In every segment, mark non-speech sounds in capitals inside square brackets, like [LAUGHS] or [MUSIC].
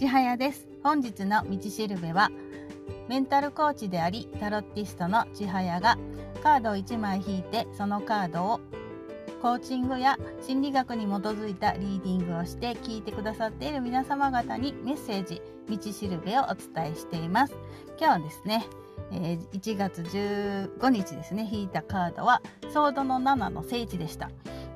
ちはやです。本日の道しるべはメンタルコーチでありタロッティストのちはやがカードを1枚引いてそのカードをコーチングや心理学に基づいたリーディングをして聞いてくださっている皆様方にメッセージ道しるべをお伝えしています。今日ですねえ、1月15日ですね引いたカードはソードの7の聖地でした。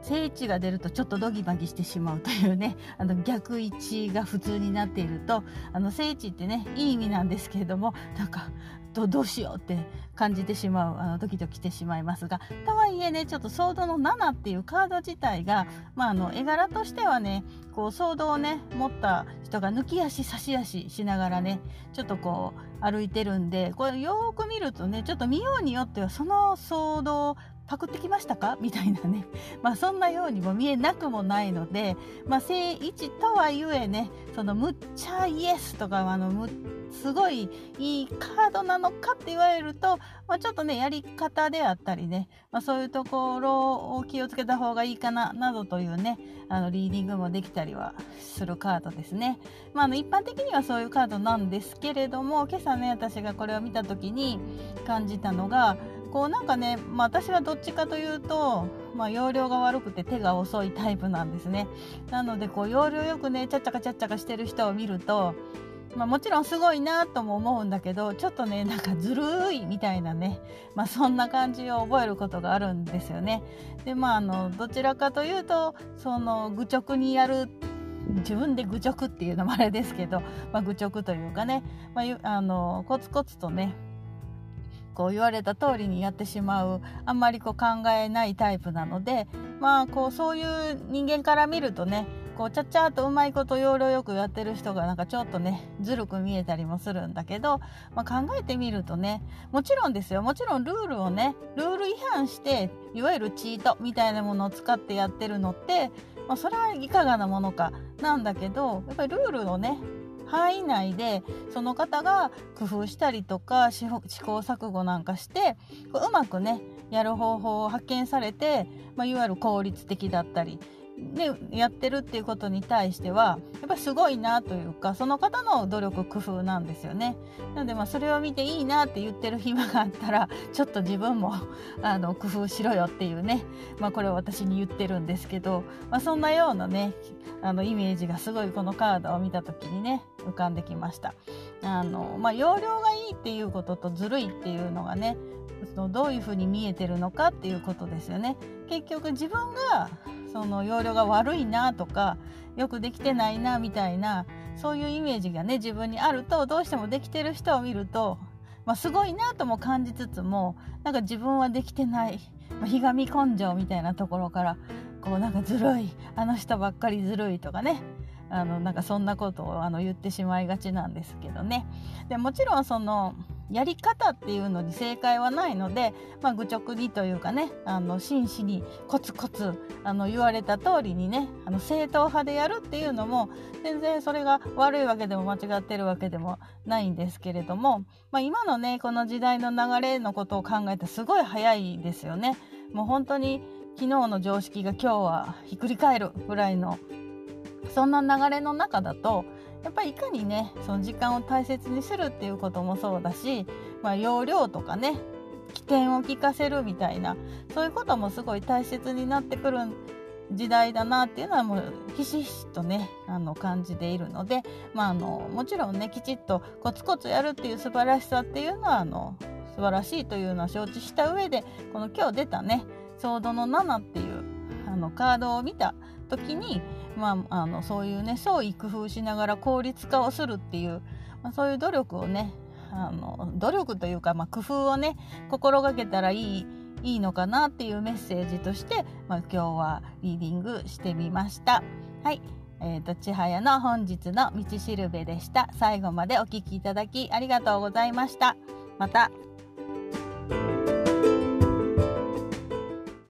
聖地が出るとちょっとドギマギしてしまうというね [LAUGHS] あの逆位置が普通になっているとあの聖地ってねいい意味なんですけれどもなんかどどうしようって感じてしまうあのドキドキしてしまいますがとはいえねちょっとソードの7っていうカード自体が、まあ、あの絵柄としてはねこうソードをね持った人が抜き足差し足しながらねちょっとこう歩いてるんでこれよーく見るとねちょっと見ようによってはそのソードをパクってきましたか？[LAUGHS] みたいなね、まあ、そんなようにも見えなくもないので、まあ、正位置とはいえねそのむっちゃイエスとかあのむすごいいいカードなのかって言われると、まあ、ちょっとねやり方であったりね、まあ、そういうところを気をつけた方がいいかななどというねあのリーディングもできたりはするカードですね、まあ、あの一般的にはそういうカードなんですけれども今朝ね私がこれを見た時に感じたのがこうなんかね、まあ、私はどっちかというと、まあ、容量が悪くて手が遅いタイプなんですねなのでこう容量よくねちゃっちゃかちゃっちゃかしてる人を見るとまあ、もちろんすごいなとも思うんだけどちょっとねなんかずるいみたいなね、まあ、そんな感じを覚えることがあるんですよね。でまああのどちらかというとその愚直にやる自分で愚直っていうのもあれですけど、まあ、愚直というかね、まあ、あのコツコツとねこう言われた通りにやってしまうあんまりこう考えないタイプなのでまあこうそういう人間から見るとねこうちゃっちゃっとうまいこと要領よくやってる人がなんかちょっとねずるく見えたりもするんだけど、まあ、考えてみるとねもちろんですよ。もちろんルールをねルール違反していわゆるチートみたいなものを使ってやってるのって、まあ、それはいかがなものかなんだけどやっぱりルールをね範囲内でその方が工夫したりとか試行錯誤なんかしてうまくねやる方法を発見されて、まあ、いわゆる効率的だったりでやってるっていうことに対してはやっぱりすごいなというかその方の努力工夫なんですよね。なのでまあそれを見ていいなって言ってる暇があったらちょっと自分も [LAUGHS] あの工夫しろよっていうね、まあ、これを私に言ってるんですけど、まあ、そんなようなねあのイメージがすごいこのカードを見た時にね浮かんできました。あのまあ、容量がいいっていうこととずるいっていうのがねそのどういうふうに見えてるのかっていうことですよね。結局自分がその容量が悪いなとかよくできてないなみたいなそういうイメージがね自分にあるとどうしてもできてる人を見ると、まあ、すごいなとも感じつつもなんか自分はできてない、まあ、ひがみ根性みたいなところからこうなんかずるいあの人ばっかりずるいとかねあのなんかそんなことをあの言ってしまいがちなんですけどねでもちろんそのやり方っていうのに正解はないので、まあ、愚直にというかねあの真摯にコツコツあの言われた通りにねあの正統派でやるっていうのも全然それが悪いわけでも間違ってるわけでもないんですけれども、まあ、今のねこの時代の流れのことを考えてすごい早いですよね。もう本当に昨日の常識が今日はひっくり返るぐらいのそんな流れの中だとやっぱりいかにねその時間を大切にするっていうこともそうだし、まあ、容量とかね起点を聞かせるみたいなそういうこともすごい大切になってくる時代だなっていうのはもうひしひしとねあの感じているので、まあ、あのもちろんねきちっとコツコツやるっていう素晴らしさっていうのはあの素晴らしいというのは承知した上でこの今日出たねソードの7っていうあのカードを見た時にまあ、あのそういうね創意工夫しながら効率化をするっていう、まあ、そういう努力をねあの努力というか、まあ、工夫をね心がけたらいいいいのかなっていうメッセージとして、まあ、今日はリーディングしてみました。はい、えーと、ちはやの本日の道しるべでした。最後までお聴きいただきありがとうございました。また。